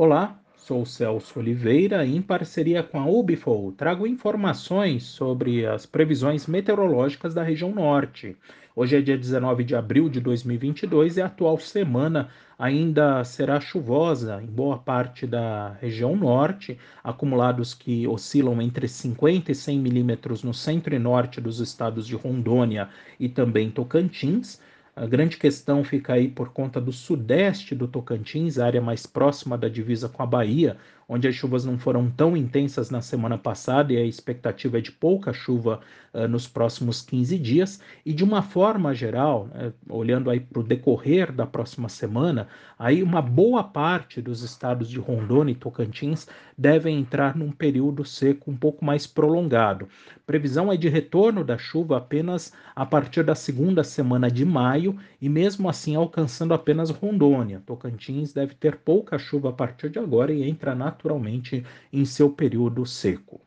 Olá, sou Celso Oliveira e em parceria com a Ubifol trago informações sobre as previsões meteorológicas da região norte. Hoje é dia 19 de abril de 2022 e a atual semana ainda será chuvosa em boa parte da região norte, acumulados que oscilam entre 50 e 100 milímetros no centro e norte dos estados de Rondônia e também Tocantins. A grande questão fica aí por conta do sudeste do Tocantins, a área mais próxima da divisa com a Bahia, onde as chuvas não foram tão intensas na semana passada e a expectativa é de pouca chuva uh, nos próximos 15 dias. E de uma forma geral, uh, olhando aí para o decorrer da próxima semana, aí uma boa parte dos estados de Rondônia e Tocantins devem entrar num período seco um pouco mais prolongado. Previsão é de retorno da chuva apenas a partir da segunda semana de maio e mesmo assim alcançando apenas Rondônia. Tocantins deve ter pouca chuva a partir de agora e entra na naturalmente em seu período seco.